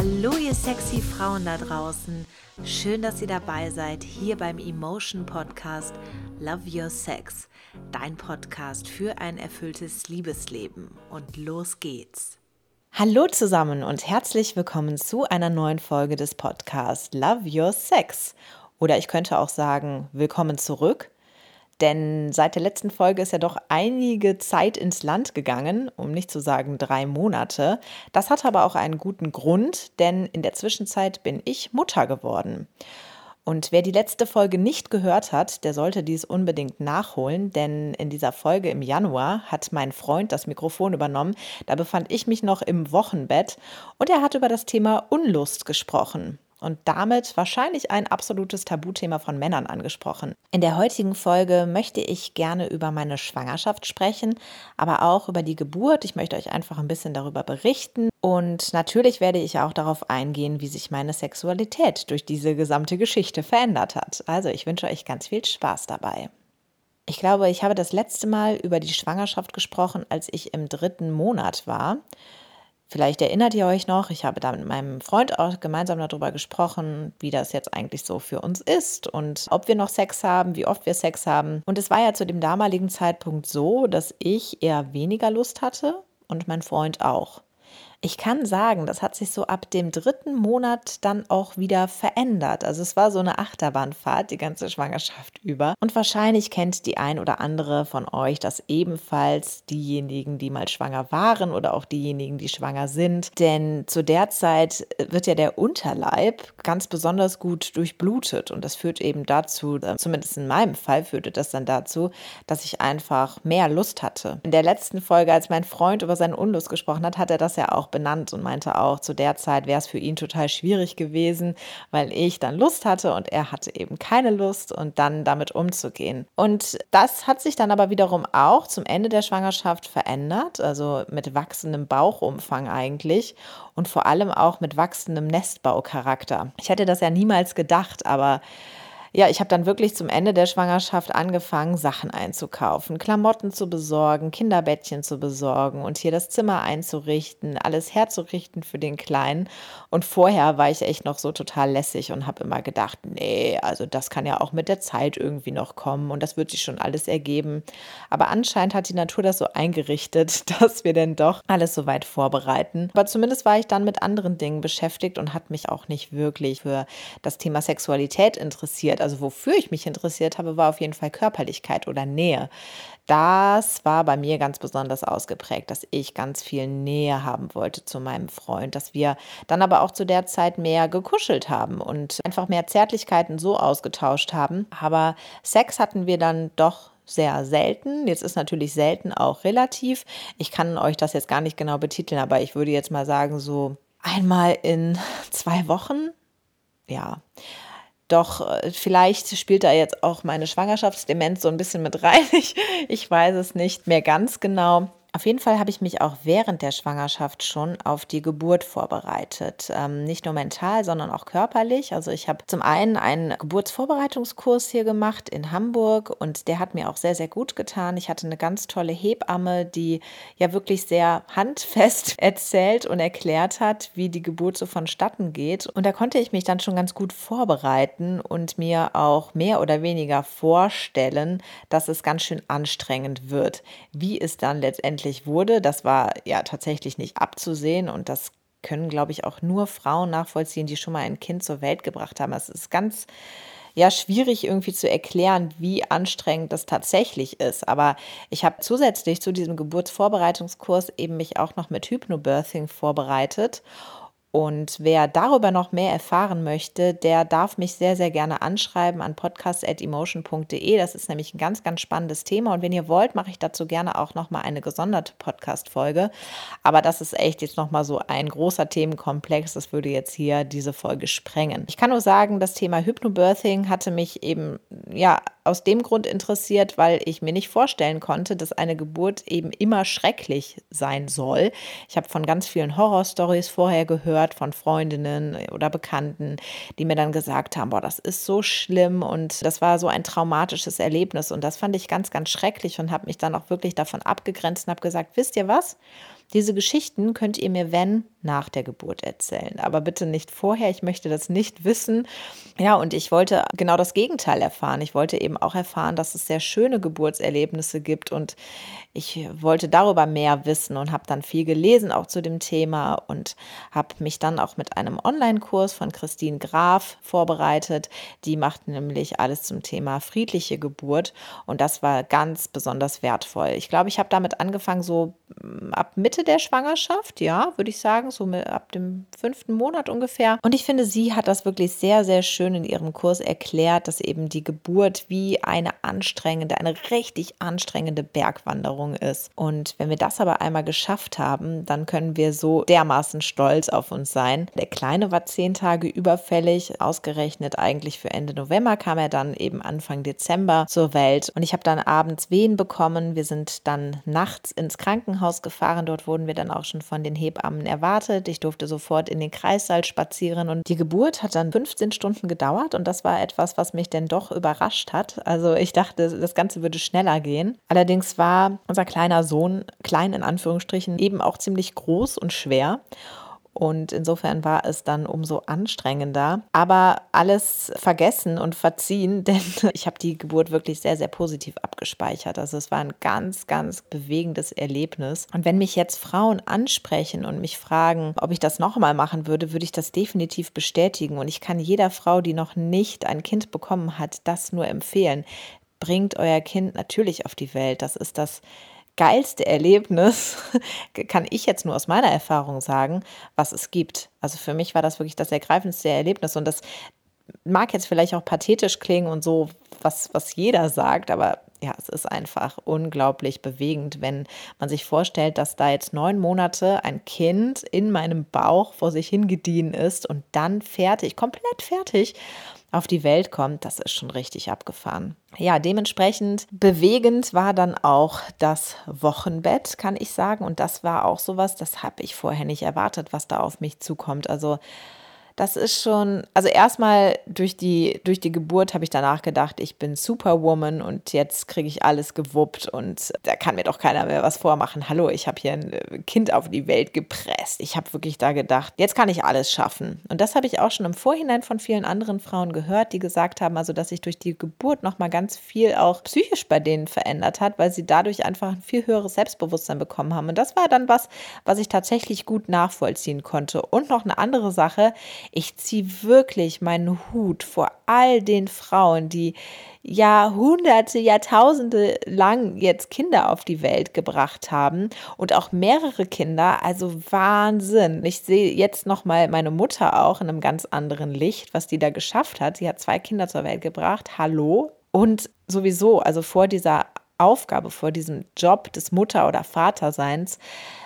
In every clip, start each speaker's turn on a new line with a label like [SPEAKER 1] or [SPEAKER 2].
[SPEAKER 1] Hallo ihr sexy Frauen da draußen. Schön, dass ihr dabei seid hier beim Emotion Podcast Love Your Sex, dein Podcast für ein erfülltes Liebesleben. Und los geht's. Hallo zusammen und herzlich willkommen zu einer neuen Folge des Podcasts Love Your Sex. Oder ich könnte auch sagen, willkommen zurück. Denn seit der letzten Folge ist ja doch einige Zeit ins Land gegangen, um nicht zu sagen drei Monate. Das hat aber auch einen guten Grund, denn in der Zwischenzeit bin ich Mutter geworden. Und wer die letzte Folge nicht gehört hat, der sollte dies unbedingt nachholen, denn in dieser Folge im Januar hat mein Freund das Mikrofon übernommen. Da befand ich mich noch im Wochenbett und er hat über das Thema Unlust gesprochen und damit wahrscheinlich ein absolutes Tabuthema von Männern angesprochen. In der heutigen Folge möchte ich gerne über meine Schwangerschaft sprechen, aber auch über die Geburt. Ich möchte euch einfach ein bisschen darüber berichten und natürlich werde ich auch darauf eingehen, wie sich meine Sexualität durch diese gesamte Geschichte verändert hat. Also ich wünsche euch ganz viel Spaß dabei. Ich glaube, ich habe das letzte Mal über die Schwangerschaft gesprochen, als ich im dritten Monat war. Vielleicht erinnert ihr euch noch, ich habe da mit meinem Freund auch gemeinsam darüber gesprochen, wie das jetzt eigentlich so für uns ist und ob wir noch Sex haben, wie oft wir Sex haben. Und es war ja zu dem damaligen Zeitpunkt so, dass ich eher weniger Lust hatte und mein Freund auch. Ich kann sagen, das hat sich so ab dem dritten Monat dann auch wieder verändert. Also es war so eine Achterbahnfahrt die ganze Schwangerschaft über. Und wahrscheinlich kennt die ein oder andere von euch das ebenfalls, diejenigen, die mal schwanger waren oder auch diejenigen, die schwanger sind. Denn zu der Zeit wird ja der Unterleib ganz besonders gut durchblutet. Und das führt eben dazu, äh, zumindest in meinem Fall führte das dann dazu, dass ich einfach mehr Lust hatte. In der letzten Folge, als mein Freund über seinen Unlust gesprochen hat, hat er das ja auch benannt und meinte auch, zu der Zeit wäre es für ihn total schwierig gewesen, weil ich dann Lust hatte und er hatte eben keine Lust und dann damit umzugehen. Und das hat sich dann aber wiederum auch zum Ende der Schwangerschaft verändert, also mit wachsendem Bauchumfang eigentlich und vor allem auch mit wachsendem Nestbaucharakter. Ich hätte das ja niemals gedacht, aber ja, ich habe dann wirklich zum Ende der Schwangerschaft angefangen, Sachen einzukaufen, Klamotten zu besorgen, Kinderbettchen zu besorgen und hier das Zimmer einzurichten, alles herzurichten für den Kleinen. Und vorher war ich echt noch so total lässig und habe immer gedacht, nee, also das kann ja auch mit der Zeit irgendwie noch kommen und das wird sich schon alles ergeben. Aber anscheinend hat die Natur das so eingerichtet, dass wir denn doch alles so weit vorbereiten. Aber zumindest war ich dann mit anderen Dingen beschäftigt und hat mich auch nicht wirklich für das Thema Sexualität interessiert also wofür ich mich interessiert habe, war auf jeden Fall Körperlichkeit oder Nähe. Das war bei mir ganz besonders ausgeprägt, dass ich ganz viel Nähe haben wollte zu meinem Freund, dass wir dann aber auch zu der Zeit mehr gekuschelt haben und einfach mehr Zärtlichkeiten so ausgetauscht haben. Aber Sex hatten wir dann doch sehr selten. Jetzt ist natürlich selten auch relativ. Ich kann euch das jetzt gar nicht genau betiteln, aber ich würde jetzt mal sagen, so einmal in zwei Wochen. Ja. Doch äh, vielleicht spielt da jetzt auch meine Schwangerschaftsdemenz so ein bisschen mit rein. Ich, ich weiß es nicht mehr ganz genau. Auf jeden Fall habe ich mich auch während der Schwangerschaft schon auf die Geburt vorbereitet. Ähm, nicht nur mental, sondern auch körperlich. Also ich habe zum einen einen Geburtsvorbereitungskurs hier gemacht in Hamburg und der hat mir auch sehr, sehr gut getan. Ich hatte eine ganz tolle Hebamme, die ja wirklich sehr handfest erzählt und erklärt hat, wie die Geburt so vonstatten geht. Und da konnte ich mich dann schon ganz gut vorbereiten und mir auch mehr oder weniger vorstellen, dass es ganz schön anstrengend wird, wie es dann letztendlich letztendlich wurde. Das war ja tatsächlich nicht abzusehen und das können, glaube ich, auch nur Frauen nachvollziehen, die schon mal ein Kind zur Welt gebracht haben. Es ist ganz ja schwierig irgendwie zu erklären, wie anstrengend das tatsächlich ist. Aber ich habe zusätzlich zu diesem Geburtsvorbereitungskurs eben mich auch noch mit Hypnobirthing vorbereitet und wer darüber noch mehr erfahren möchte, der darf mich sehr, sehr gerne anschreiben an podcast.emotion.de. Das ist nämlich ein ganz, ganz spannendes Thema. Und wenn ihr wollt, mache ich dazu gerne auch nochmal eine gesonderte Podcast-Folge. Aber das ist echt jetzt nochmal so ein großer Themenkomplex. Das würde jetzt hier diese Folge sprengen. Ich kann nur sagen, das Thema Hypnobirthing hatte mich eben, ja, aus dem Grund interessiert, weil ich mir nicht vorstellen konnte, dass eine Geburt eben immer schrecklich sein soll. Ich habe von ganz vielen Horrorstories vorher gehört von Freundinnen oder Bekannten, die mir dann gesagt haben, boah, das ist so schlimm und das war so ein traumatisches Erlebnis und das fand ich ganz, ganz schrecklich und habe mich dann auch wirklich davon abgegrenzt und habe gesagt, wisst ihr was? Diese Geschichten könnt ihr mir, wenn, nach der Geburt erzählen. Aber bitte nicht vorher. Ich möchte das nicht wissen. Ja, und ich wollte genau das Gegenteil erfahren. Ich wollte eben auch erfahren, dass es sehr schöne Geburtserlebnisse gibt. Und ich wollte darüber mehr wissen und habe dann viel gelesen auch zu dem Thema und habe mich dann auch mit einem Online-Kurs von Christine Graf vorbereitet. Die macht nämlich alles zum Thema friedliche Geburt. Und das war ganz besonders wertvoll. Ich glaube, ich habe damit angefangen, so mm, ab Mitte der Schwangerschaft, ja, würde ich sagen so ab dem fünften Monat ungefähr. Und ich finde, sie hat das wirklich sehr, sehr schön in ihrem Kurs erklärt, dass eben die Geburt wie eine anstrengende, eine richtig anstrengende Bergwanderung ist. Und wenn wir das aber einmal geschafft haben, dann können wir so dermaßen stolz auf uns sein. Der Kleine war zehn Tage überfällig, ausgerechnet eigentlich für Ende November kam er dann eben Anfang Dezember zur Welt. Und ich habe dann abends Wehen bekommen. Wir sind dann nachts ins Krankenhaus gefahren. Dort wurden wir dann auch schon von den Hebammen erwartet gestartet. Ich durfte sofort in den Kreissaal spazieren und die Geburt hat dann 15 Stunden gedauert und das war etwas, was mich denn doch überrascht hat. Also ich dachte, das Ganze würde schneller gehen. Allerdings war unser kleiner Sohn, klein in Anführungsstrichen, eben auch ziemlich groß und schwer. Und insofern war es dann umso anstrengender. Aber alles vergessen und verziehen, denn ich habe die Geburt wirklich sehr, sehr positiv abgespeichert. Also es war ein ganz, ganz bewegendes Erlebnis. Und wenn mich jetzt Frauen ansprechen und mich fragen, ob ich das nochmal machen würde, würde ich das definitiv bestätigen. Und ich kann jeder Frau, die noch nicht ein Kind bekommen hat, das nur empfehlen. Bringt euer Kind natürlich auf die Welt. Das ist das geilste Erlebnis, kann ich jetzt nur aus meiner Erfahrung sagen, was es gibt. Also für mich war das wirklich das ergreifendste Erlebnis und das mag jetzt vielleicht auch pathetisch klingen und so, was, was jeder sagt, aber ja, es ist einfach unglaublich bewegend, wenn man sich vorstellt, dass da jetzt neun Monate ein Kind in meinem Bauch vor sich hingedient ist und dann fertig, komplett fertig auf die Welt kommt, das ist schon richtig abgefahren. Ja, dementsprechend bewegend war dann auch das Wochenbett, kann ich sagen. Und das war auch sowas, das habe ich vorher nicht erwartet, was da auf mich zukommt. Also das ist schon, also erstmal durch die, durch die Geburt habe ich danach gedacht, ich bin Superwoman und jetzt kriege ich alles gewuppt und da kann mir doch keiner mehr was vormachen. Hallo, ich habe hier ein äh, Kind auf die Welt gepresst. Ich habe wirklich da gedacht, jetzt kann ich alles schaffen. Und das habe ich auch schon im Vorhinein von vielen anderen Frauen gehört, die gesagt haben, also dass sich durch die Geburt nochmal ganz viel auch psychisch bei denen verändert hat, weil sie dadurch einfach ein viel höheres Selbstbewusstsein bekommen haben. Und das war dann was, was ich tatsächlich gut nachvollziehen konnte. Und noch eine andere Sache, ich ziehe wirklich meinen Hut vor all den Frauen, die Jahrhunderte, Jahrtausende lang jetzt Kinder auf die Welt gebracht haben und auch mehrere Kinder. Also Wahnsinn. Ich sehe jetzt noch mal meine Mutter auch in einem ganz anderen Licht, was die da geschafft hat. Sie hat zwei Kinder zur Welt gebracht. Hallo. Und sowieso, also vor dieser Aufgabe, vor diesem Job des Mutter- oder Vaterseins,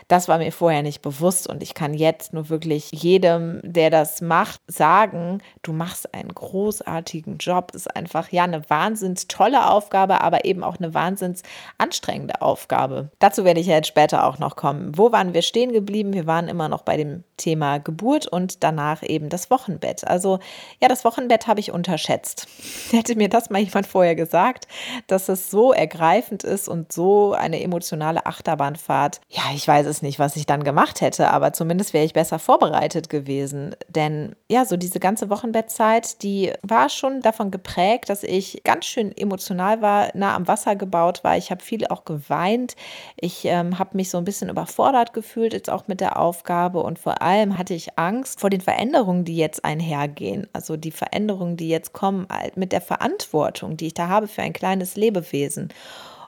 [SPEAKER 1] das war mir vorher nicht bewusst und ich kann jetzt nur wirklich jedem, der das macht, sagen, du machst einen großartigen Job. Das ist einfach ja eine wahnsinns tolle Aufgabe, aber eben auch eine wahnsinns anstrengende Aufgabe. Dazu werde ich ja jetzt später auch noch kommen. Wo waren wir stehen geblieben? Wir waren immer noch bei dem Thema Geburt und danach eben das Wochenbett. Also ja, das Wochenbett habe ich unterschätzt. Hätte mir das mal jemand vorher gesagt, dass es so ergreifend ist und so eine emotionale Achterbahnfahrt. Ja, ich weiß es es nicht, was ich dann gemacht hätte, aber zumindest wäre ich besser vorbereitet gewesen. Denn ja, so diese ganze Wochenbettzeit, die war schon davon geprägt, dass ich ganz schön emotional war, nah am Wasser gebaut war. Ich habe viel auch geweint. Ich ähm, habe mich so ein bisschen überfordert gefühlt, jetzt auch mit der Aufgabe. Und vor allem hatte ich Angst vor den Veränderungen, die jetzt einhergehen. Also die Veränderungen, die jetzt kommen, mit der Verantwortung, die ich da habe für ein kleines Lebewesen.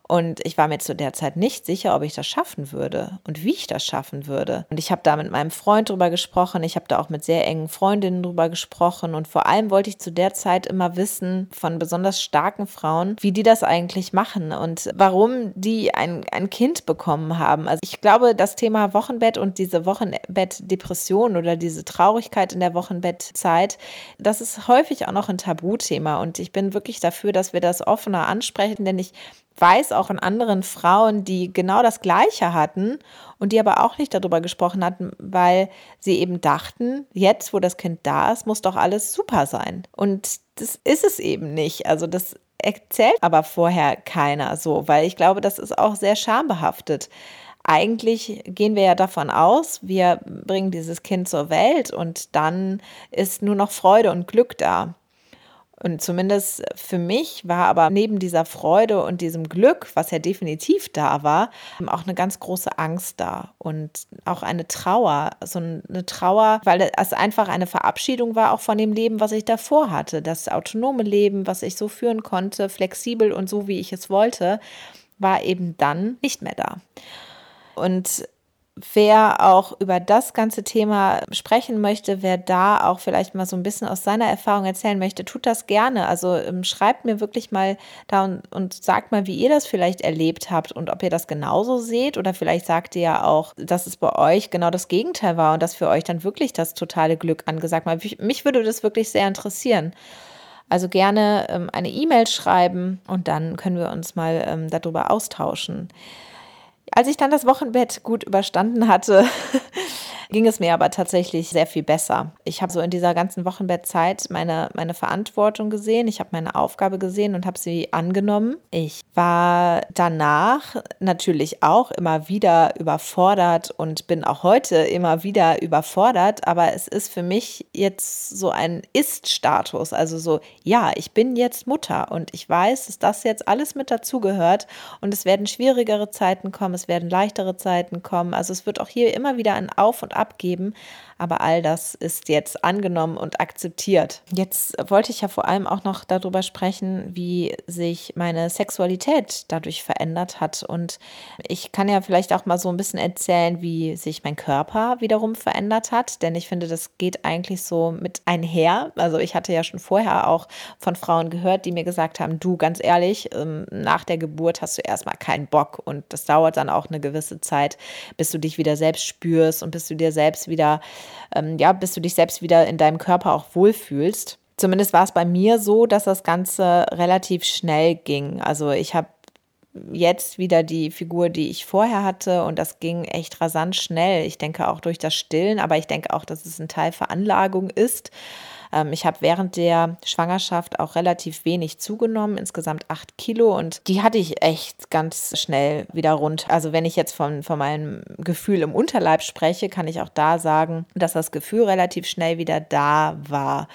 [SPEAKER 1] Und ich war mir zu der Zeit nicht sicher, ob ich das schaffen würde und wie ich das schaffen würde. Und ich habe da mit meinem Freund drüber gesprochen. Ich habe da auch mit sehr engen Freundinnen drüber gesprochen. Und vor allem wollte ich zu der Zeit immer wissen von besonders starken Frauen, wie die das eigentlich machen und warum die ein, ein Kind bekommen haben. Also ich glaube, das Thema Wochenbett und diese Wochenbettdepression oder diese Traurigkeit in der Wochenbettzeit, das ist häufig auch noch ein Tabuthema. Und ich bin wirklich dafür, dass wir das offener ansprechen, denn ich weiß auch von anderen Frauen, die genau das Gleiche hatten und die aber auch nicht darüber gesprochen hatten, weil sie eben dachten, jetzt, wo das Kind da ist, muss doch alles super sein. Und das ist es eben nicht. Also das erzählt aber vorher keiner so, weil ich glaube, das ist auch sehr schambehaftet. eigentlich gehen wir ja davon aus, wir bringen dieses Kind zur Welt und dann ist nur noch Freude und Glück da. Und zumindest für mich war aber neben dieser Freude und diesem Glück, was ja definitiv da war, auch eine ganz große Angst da und auch eine Trauer. So eine Trauer, weil es einfach eine Verabschiedung war auch von dem Leben, was ich davor hatte. Das autonome Leben, was ich so führen konnte, flexibel und so, wie ich es wollte, war eben dann nicht mehr da. Und wer auch über das ganze Thema sprechen möchte, wer da auch vielleicht mal so ein bisschen aus seiner Erfahrung erzählen möchte, tut das gerne. Also ähm, schreibt mir wirklich mal da und, und sagt mal, wie ihr das vielleicht erlebt habt und ob ihr das genauso seht oder vielleicht sagt ihr ja auch, dass es bei euch genau das Gegenteil war und dass für euch dann wirklich das totale Glück angesagt war. Mich würde das wirklich sehr interessieren. Also gerne ähm, eine E-Mail schreiben und dann können wir uns mal ähm, darüber austauschen. Als ich dann das Wochenbett gut überstanden hatte, ging es mir aber tatsächlich sehr viel besser. Ich habe so in dieser ganzen Wochenbettzeit meine, meine Verantwortung gesehen, ich habe meine Aufgabe gesehen und habe sie angenommen. Ich war danach natürlich auch immer wieder überfordert und bin auch heute immer wieder überfordert, aber es ist für mich jetzt so ein Ist-Status, also so, ja, ich bin jetzt Mutter und ich weiß, dass das jetzt alles mit dazugehört und es werden schwierigere Zeiten kommen, es werden leichtere Zeiten kommen, also es wird auch hier immer wieder ein Auf und abgeben. Aber all das ist jetzt angenommen und akzeptiert. Jetzt wollte ich ja vor allem auch noch darüber sprechen, wie sich meine Sexualität dadurch verändert hat. Und ich kann ja vielleicht auch mal so ein bisschen erzählen, wie sich mein Körper wiederum verändert hat. Denn ich finde, das geht eigentlich so mit einher. Also ich hatte ja schon vorher auch von Frauen gehört, die mir gesagt haben, du ganz ehrlich, ähm, nach der Geburt hast du erstmal keinen Bock. Und das dauert dann auch eine gewisse Zeit, bis du dich wieder selbst spürst und bis du dir selbst wieder ähm, ja, bis du dich selbst wieder in deinem Körper auch wohlfühlst. Zumindest war es bei mir so, dass das Ganze relativ schnell ging. Also ich habe jetzt wieder die Figur, die ich vorher hatte und das ging echt rasant schnell. Ich denke auch durch das Stillen, aber ich denke auch, dass es ein Teil Veranlagung ist. Ähm, ich habe während der Schwangerschaft auch relativ wenig zugenommen, insgesamt acht Kilo und die hatte ich echt ganz schnell wieder rund. Also wenn ich jetzt von, von meinem Gefühl im Unterleib spreche, kann ich auch da sagen, dass das Gefühl relativ schnell wieder da war.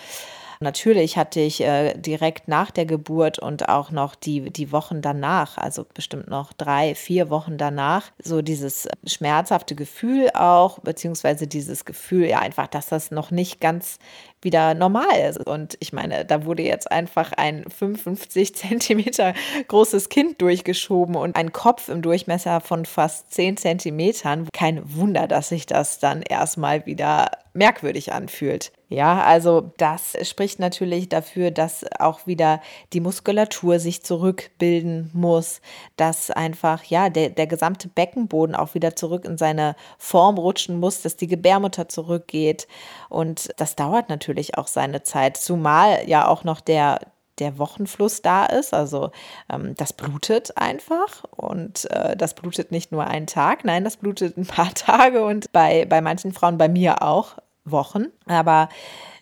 [SPEAKER 1] Natürlich hatte ich äh, direkt nach der Geburt und auch noch die, die Wochen danach, also bestimmt noch drei, vier Wochen danach, so dieses schmerzhafte Gefühl auch, beziehungsweise dieses Gefühl, ja, einfach, dass das noch nicht ganz wieder normal ist. Und ich meine, da wurde jetzt einfach ein 55 Zentimeter großes Kind durchgeschoben und ein Kopf im Durchmesser von fast 10 Zentimetern. Kein Wunder, dass sich das dann erstmal wieder merkwürdig anfühlt. Ja, also das spricht natürlich dafür, dass auch wieder die Muskulatur sich zurückbilden muss, dass einfach, ja, der, der gesamte Beckenboden auch wieder zurück in seine Form rutschen muss, dass die Gebärmutter zurückgeht. Und das dauert natürlich auch seine Zeit, zumal ja auch noch der, der Wochenfluss da ist. Also ähm, das blutet einfach und äh, das blutet nicht nur einen Tag, nein, das blutet ein paar Tage und bei, bei manchen Frauen, bei mir auch Wochen. Aber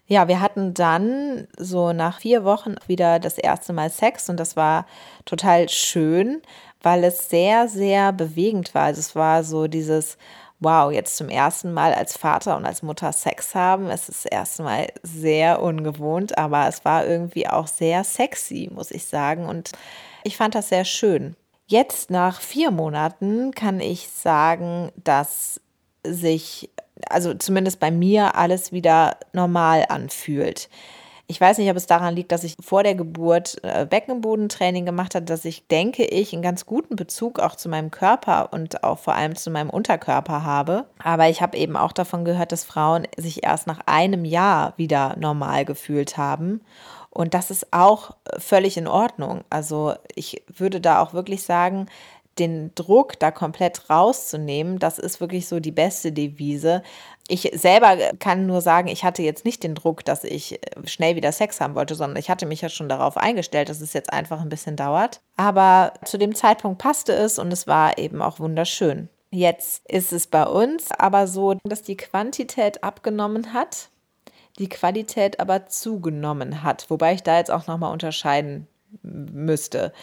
[SPEAKER 1] ja, wir hatten dann so nach vier Wochen wieder das erste Mal Sex und das war total schön, weil es sehr, sehr bewegend war. Also es war so dieses, wow, jetzt zum ersten Mal als Vater und als Mutter Sex haben. Es ist das erste Mal sehr ungewohnt, aber es war irgendwie auch sehr sexy, muss ich sagen. Und ich fand das sehr schön. Jetzt nach vier Monaten kann ich sagen, dass sich also zumindest bei mir, alles wieder normal anfühlt. Ich weiß nicht, ob es daran liegt, dass ich vor der Geburt äh, Beckenbodentraining gemacht habe, dass ich, denke ich, einen ganz guten Bezug auch zu meinem Körper und auch vor allem zu meinem Unterkörper habe. Aber ich habe eben auch davon gehört, dass Frauen sich erst nach einem Jahr wieder normal gefühlt haben. Und das ist auch völlig in Ordnung. Also ich würde da auch wirklich sagen, den Druck da komplett rauszunehmen, das ist wirklich so die beste Devise. Ich selber kann nur sagen, ich hatte jetzt nicht den Druck, dass ich äh, schnell wieder Sex haben wollte, sondern ich hatte mich ja schon darauf eingestellt, dass es jetzt einfach ein bisschen dauert. Aber zu dem Zeitpunkt passte es und es war eben auch wunderschön. Jetzt ist es bei uns aber so, dass die Quantität abgenommen hat, die Qualität aber zugenommen hat, wobei ich da jetzt auch nochmal unterscheiden müsste.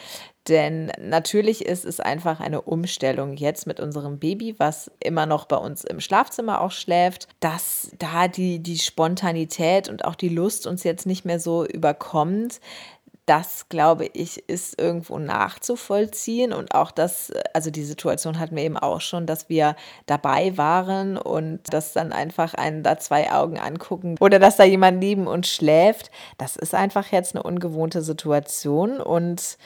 [SPEAKER 1] Denn natürlich ist es einfach eine Umstellung jetzt mit unserem Baby, was immer noch bei uns im Schlafzimmer auch schläft, dass da die, die Spontanität und auch die Lust uns jetzt nicht mehr so überkommt, das, glaube ich, ist irgendwo nachzuvollziehen. Und auch das, also die Situation hatten wir eben auch schon, dass wir dabei waren und dass dann einfach einen da zwei Augen angucken oder dass da jemand neben uns schläft. Das ist einfach jetzt eine ungewohnte Situation und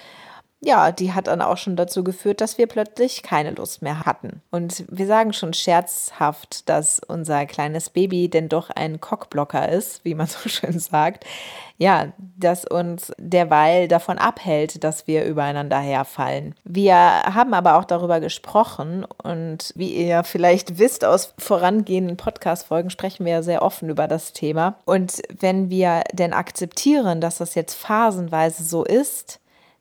[SPEAKER 1] ja, die hat dann auch schon dazu geführt, dass wir plötzlich keine Lust mehr hatten. Und wir sagen schon scherzhaft, dass unser kleines Baby denn doch ein Cockblocker ist, wie man so schön sagt. Ja, das uns derweil davon abhält, dass wir übereinander herfallen. Wir haben aber auch darüber gesprochen und wie ihr vielleicht wisst aus vorangehenden Podcast-Folgen sprechen wir ja sehr offen über das Thema. Und wenn wir denn akzeptieren, dass das jetzt phasenweise so ist,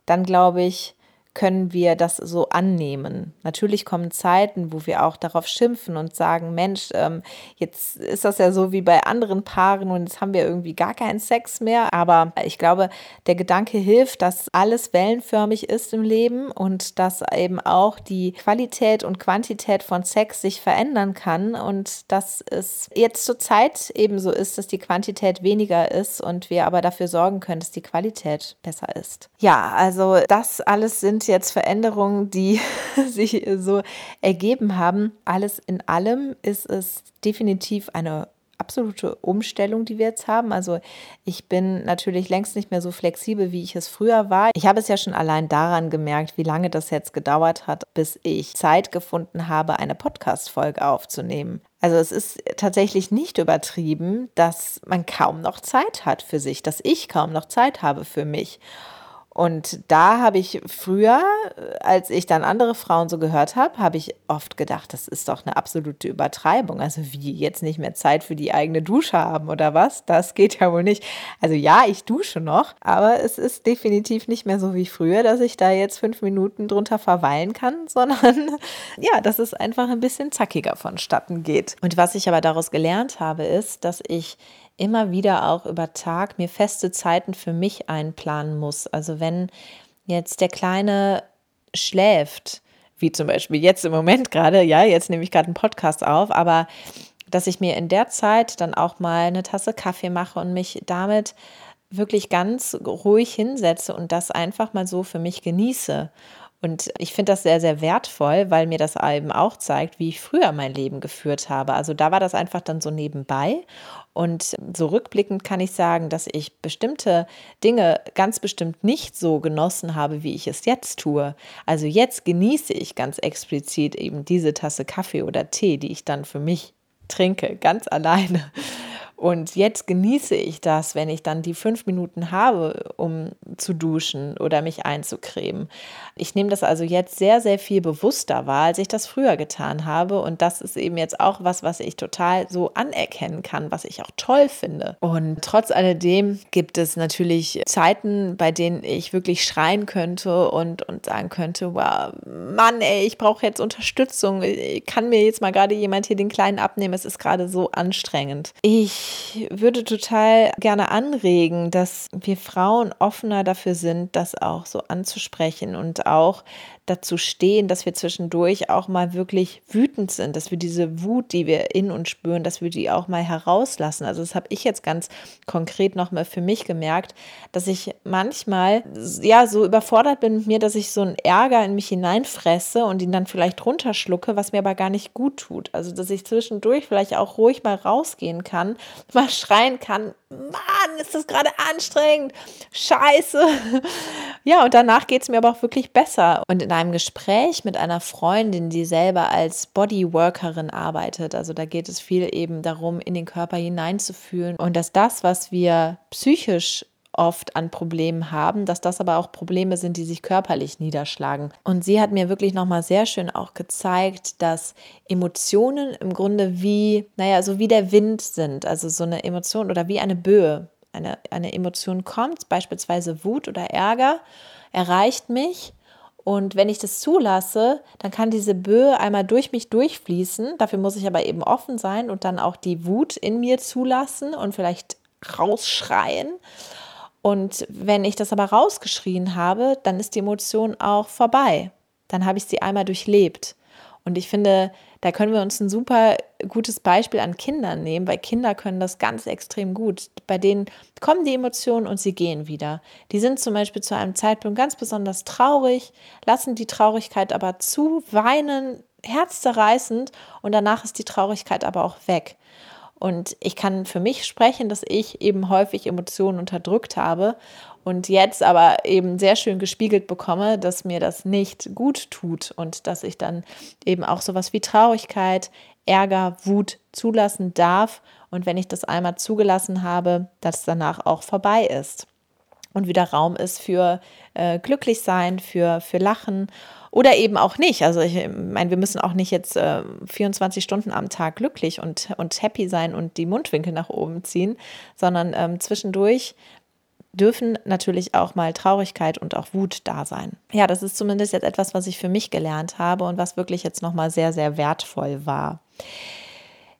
[SPEAKER 1] dann glaube ich, können wir das so annehmen. Natürlich kommen Zeiten, wo wir auch darauf schimpfen und sagen, Mensch, ähm, jetzt ist das ja so wie bei anderen Paaren und jetzt haben wir irgendwie gar keinen Sex mehr. Aber ich glaube, der Gedanke hilft, dass alles wellenförmig ist im Leben und dass eben auch die Qualität und Quantität von Sex sich verändern kann und dass es jetzt zur Zeit eben so ist, dass die Quantität weniger ist und wir aber dafür sorgen können, dass die Qualität besser ist. Ja, also das alles sind jetzt Veränderungen, die sich so ergeben haben. Alles in allem ist es definitiv eine absolute Umstellung, die wir jetzt haben. Also ich bin natürlich längst nicht mehr so flexibel, wie ich es früher war. Ich habe es ja schon allein daran gemerkt, wie lange das jetzt gedauert hat, bis ich Zeit gefunden habe, eine Podcast-Folge aufzunehmen. Also es ist tatsächlich nicht übertrieben, dass man kaum noch Zeit hat für sich, dass ich kaum noch Zeit habe für mich. Und da habe ich früher, als ich dann andere Frauen so gehört habe, habe ich oft gedacht, das ist doch eine absolute Übertreibung. Also wie jetzt nicht mehr Zeit für die eigene Dusche haben oder was? Das geht ja wohl nicht. Also ja, ich dusche noch, aber es ist definitiv nicht mehr so wie früher, dass ich da jetzt fünf Minuten drunter verweilen kann, sondern ja, dass es einfach ein bisschen zackiger vonstatten geht. Und was ich aber daraus gelernt habe, ist, dass ich immer wieder auch über Tag mir feste Zeiten für mich einplanen muss. Also wenn jetzt der Kleine schläft, wie zum Beispiel jetzt im Moment gerade, ja, jetzt nehme ich gerade einen Podcast auf, aber dass ich mir in der Zeit dann auch mal eine Tasse Kaffee mache und mich damit wirklich ganz ruhig hinsetze und das einfach mal so für mich genieße und ich finde das sehr, sehr wertvoll, weil mir das eben auch zeigt, wie ich früher mein Leben geführt habe. Also da war das einfach dann so nebenbei. Und so rückblickend kann ich sagen, dass ich bestimmte Dinge ganz bestimmt nicht so genossen habe, wie ich es jetzt tue. Also jetzt genieße ich ganz explizit eben diese Tasse Kaffee oder Tee, die ich dann für mich trinke, ganz alleine. Und jetzt genieße ich das, wenn ich dann die fünf Minuten habe, um zu duschen oder mich einzucremen. Ich nehme das also jetzt sehr, sehr viel bewusster wahr, als ich das früher getan habe. Und das ist eben jetzt auch was, was ich total so anerkennen kann, was ich auch toll finde. Und trotz alledem gibt es natürlich Zeiten, bei denen ich wirklich schreien könnte und, und sagen könnte, wow, Mann, ey, ich brauche jetzt Unterstützung. Kann mir jetzt mal gerade jemand hier den Kleinen abnehmen? Es ist gerade so anstrengend. Ich ich würde total gerne anregen, dass wir Frauen offener dafür sind, das auch so anzusprechen und auch dazu stehen, dass wir zwischendurch auch mal wirklich wütend sind, dass wir diese Wut, die wir in uns spüren, dass wir die auch mal herauslassen. Also das habe ich jetzt ganz konkret nochmal für mich gemerkt, dass ich manchmal ja so überfordert bin mit mir, dass ich so einen Ärger in mich hineinfresse und ihn dann vielleicht runterschlucke, was mir aber gar nicht gut tut. Also dass ich zwischendurch vielleicht auch ruhig mal rausgehen kann, mal schreien kann, Mann, ist das gerade anstrengend, scheiße. Ja, und danach geht es mir aber auch wirklich besser. Und in einem Gespräch mit einer Freundin, die selber als Bodyworkerin arbeitet, also da geht es viel eben darum, in den Körper hineinzufühlen und dass das, was wir psychisch oft an Problemen haben, dass das aber auch Probleme sind, die sich körperlich niederschlagen. Und sie hat mir wirklich nochmal sehr schön auch gezeigt, dass Emotionen im Grunde wie, naja, so wie der Wind sind, also so eine Emotion oder wie eine Böe. Eine, eine Emotion kommt, beispielsweise Wut oder Ärger, erreicht mich und wenn ich das zulasse, dann kann diese Böe einmal durch mich durchfließen. Dafür muss ich aber eben offen sein und dann auch die Wut in mir zulassen und vielleicht rausschreien. Und wenn ich das aber rausgeschrien habe, dann ist die Emotion auch vorbei. Dann habe ich sie einmal durchlebt. Und ich finde, da können wir uns ein super gutes Beispiel an Kindern nehmen, weil Kinder können das ganz extrem gut. Bei denen kommen die Emotionen und sie gehen wieder. Die sind zum Beispiel zu einem Zeitpunkt ganz besonders traurig, lassen die Traurigkeit aber zu, weinen herzzerreißend und danach ist die Traurigkeit aber auch weg. Und ich kann für mich sprechen, dass ich eben häufig Emotionen unterdrückt habe und jetzt aber eben sehr schön gespiegelt bekomme, dass mir das nicht gut tut und dass ich dann eben auch sowas wie Traurigkeit, Ärger, Wut zulassen darf. Und wenn ich das einmal zugelassen habe, dass danach auch vorbei ist und wieder Raum ist für äh, glücklich sein, für, für Lachen oder eben auch nicht. Also ich meine, wir müssen auch nicht jetzt äh, 24 Stunden am Tag glücklich und, und happy sein und die Mundwinkel nach oben ziehen, sondern ähm, zwischendurch dürfen natürlich auch mal Traurigkeit und auch Wut da sein. Ja, das ist zumindest jetzt etwas, was ich für mich gelernt habe und was wirklich jetzt nochmal sehr, sehr wertvoll war.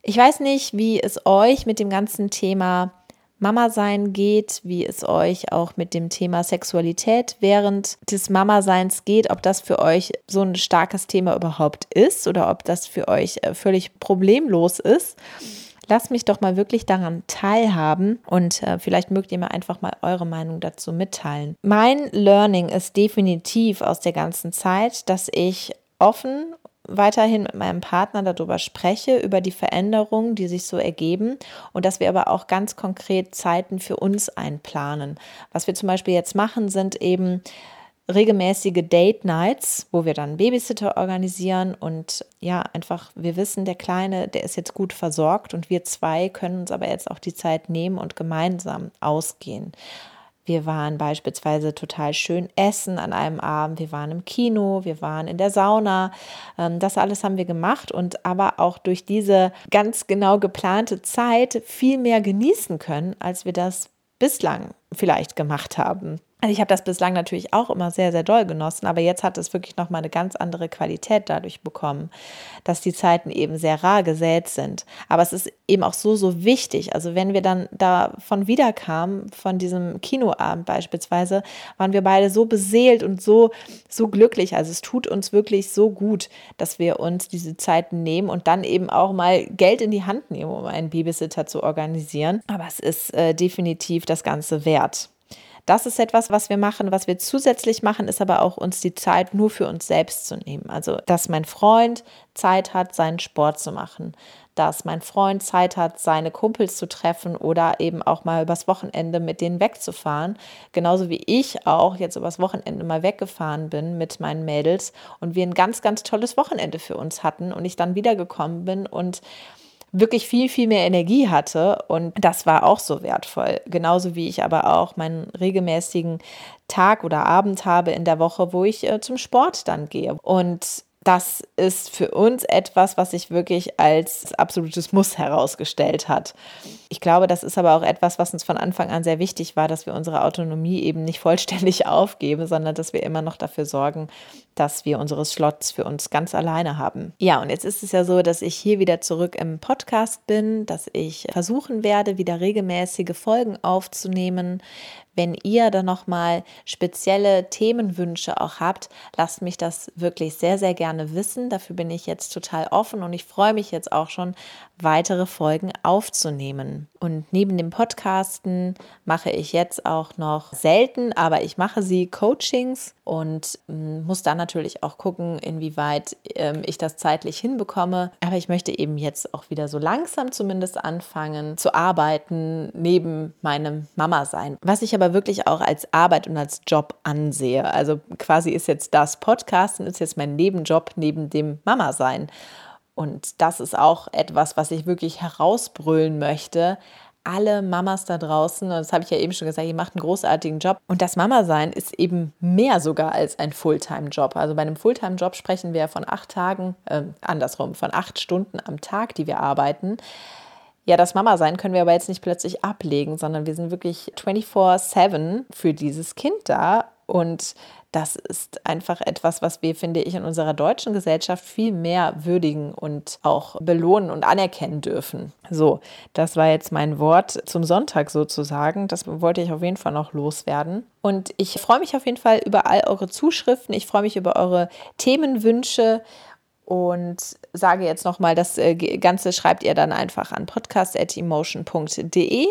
[SPEAKER 1] Ich weiß nicht, wie es euch mit dem ganzen Thema Mama sein geht, wie es euch auch mit dem Thema Sexualität während des Mama-Seins geht, ob das für euch so ein starkes Thema überhaupt ist oder ob das für euch äh, völlig problemlos ist. Lasst mich doch mal wirklich daran teilhaben und äh, vielleicht mögt ihr mir einfach mal eure Meinung dazu mitteilen. Mein Learning ist definitiv aus der ganzen Zeit, dass ich offen weiterhin mit meinem Partner darüber spreche, über die Veränderungen, die sich so ergeben und dass wir aber auch ganz konkret Zeiten für uns einplanen. Was wir zum Beispiel jetzt machen, sind eben regelmäßige Date Nights, wo wir dann Babysitter organisieren und ja, einfach, wir wissen, der Kleine, der ist jetzt gut versorgt und wir zwei können uns aber jetzt auch die Zeit nehmen und gemeinsam ausgehen. Wir waren beispielsweise total schön essen an einem Abend. Wir waren im Kino, wir waren in der Sauna. Ähm, das alles haben wir gemacht und aber auch durch diese ganz genau geplante Zeit viel mehr genießen können, als wir das bislang vielleicht gemacht haben. Also ich habe das bislang natürlich auch immer sehr, sehr doll genossen, aber jetzt hat es wirklich nochmal eine ganz andere Qualität dadurch bekommen, dass die Zeiten eben sehr rar gesät sind. Aber es ist eben auch so, so wichtig. Also wenn wir dann davon wiederkamen, von diesem Kinoabend beispielsweise, waren wir beide so beseelt und so, so glücklich. Also es tut uns wirklich so gut, dass wir uns diese Zeiten nehmen und dann eben auch mal Geld in die Hand nehmen, um einen Babysitter zu organisieren. Aber es ist äh, definitiv das Ganze wert. Das ist etwas, was wir machen. Was wir zusätzlich machen, ist aber auch uns die Zeit nur für uns selbst zu nehmen. Also, dass mein Freund Zeit hat, seinen Sport zu machen, dass mein Freund Zeit hat, seine Kumpels zu treffen oder eben auch mal übers Wochenende mit denen wegzufahren. Genauso wie ich auch jetzt übers Wochenende mal weggefahren bin mit meinen Mädels und wir ein ganz, ganz tolles Wochenende für uns hatten und ich dann wiedergekommen bin und wirklich viel, viel mehr Energie hatte. Und das war auch so wertvoll. Genauso wie ich aber auch meinen regelmäßigen Tag oder Abend habe in der Woche, wo ich äh, zum Sport dann gehe. Und das ist für uns etwas, was sich wirklich als absolutes Muss herausgestellt hat. Ich glaube, das ist aber auch etwas, was uns von Anfang an sehr wichtig war, dass wir unsere Autonomie eben nicht vollständig aufgeben, sondern dass wir immer noch dafür sorgen, dass wir unsere Slots für uns ganz alleine haben. Ja, und jetzt ist es ja so, dass ich hier wieder zurück im Podcast bin, dass ich versuchen werde, wieder regelmäßige Folgen aufzunehmen. Wenn ihr da nochmal spezielle Themenwünsche auch habt, lasst mich das wirklich sehr, sehr gerne wissen. Dafür bin ich jetzt total offen und ich freue mich jetzt auch schon, weitere Folgen aufzunehmen. Und neben dem Podcasten mache ich jetzt auch noch selten, aber ich mache sie Coachings und mm, muss dann natürlich auch gucken, inwieweit ähm, ich das zeitlich hinbekomme. Aber ich möchte eben jetzt auch wieder so langsam zumindest anfangen zu arbeiten neben meinem Mama sein. Was ich aber wirklich auch als Arbeit und als Job ansehe. Also quasi ist jetzt das Podcasten, ist jetzt mein Nebenjob neben dem Mama sein. Und das ist auch etwas, was ich wirklich herausbrüllen möchte. Alle Mamas da draußen, und das habe ich ja eben schon gesagt, ihr macht einen großartigen Job. Und das Mama-Sein ist eben mehr sogar als ein Fulltime-Job. Also bei einem Fulltime-Job sprechen wir von acht Tagen, äh, andersrum, von acht Stunden am Tag, die wir arbeiten. Ja, das Mama-Sein können wir aber jetzt nicht plötzlich ablegen, sondern wir sind wirklich 24-7 für dieses Kind da Und das ist einfach etwas, was wir, finde ich, in unserer deutschen Gesellschaft viel mehr würdigen und auch belohnen und anerkennen dürfen. So, das war jetzt mein Wort zum Sonntag sozusagen. Das wollte ich auf jeden Fall noch loswerden. Und ich freue mich auf jeden Fall über all eure Zuschriften. Ich freue mich über eure Themenwünsche und sage jetzt nochmal, das äh, Ganze schreibt ihr dann einfach an podcast.emotion.de.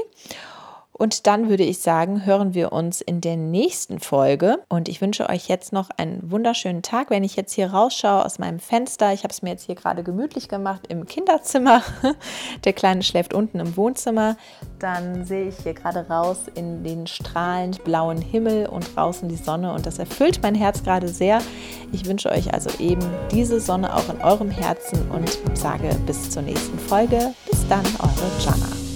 [SPEAKER 1] Und dann würde ich sagen, hören wir uns in der nächsten Folge. Und ich wünsche euch jetzt noch einen wunderschönen Tag. Wenn ich jetzt hier rausschaue aus meinem Fenster, ich habe es mir jetzt hier gerade gemütlich gemacht im Kinderzimmer. Der Kleine schläft unten im Wohnzimmer. Dann sehe ich hier gerade raus in den strahlend blauen Himmel und draußen die Sonne. Und das erfüllt mein Herz gerade sehr. Ich wünsche euch also eben diese Sonne auch in eurem Herzen und sage bis zur nächsten Folge. Bis dann, eure Jana.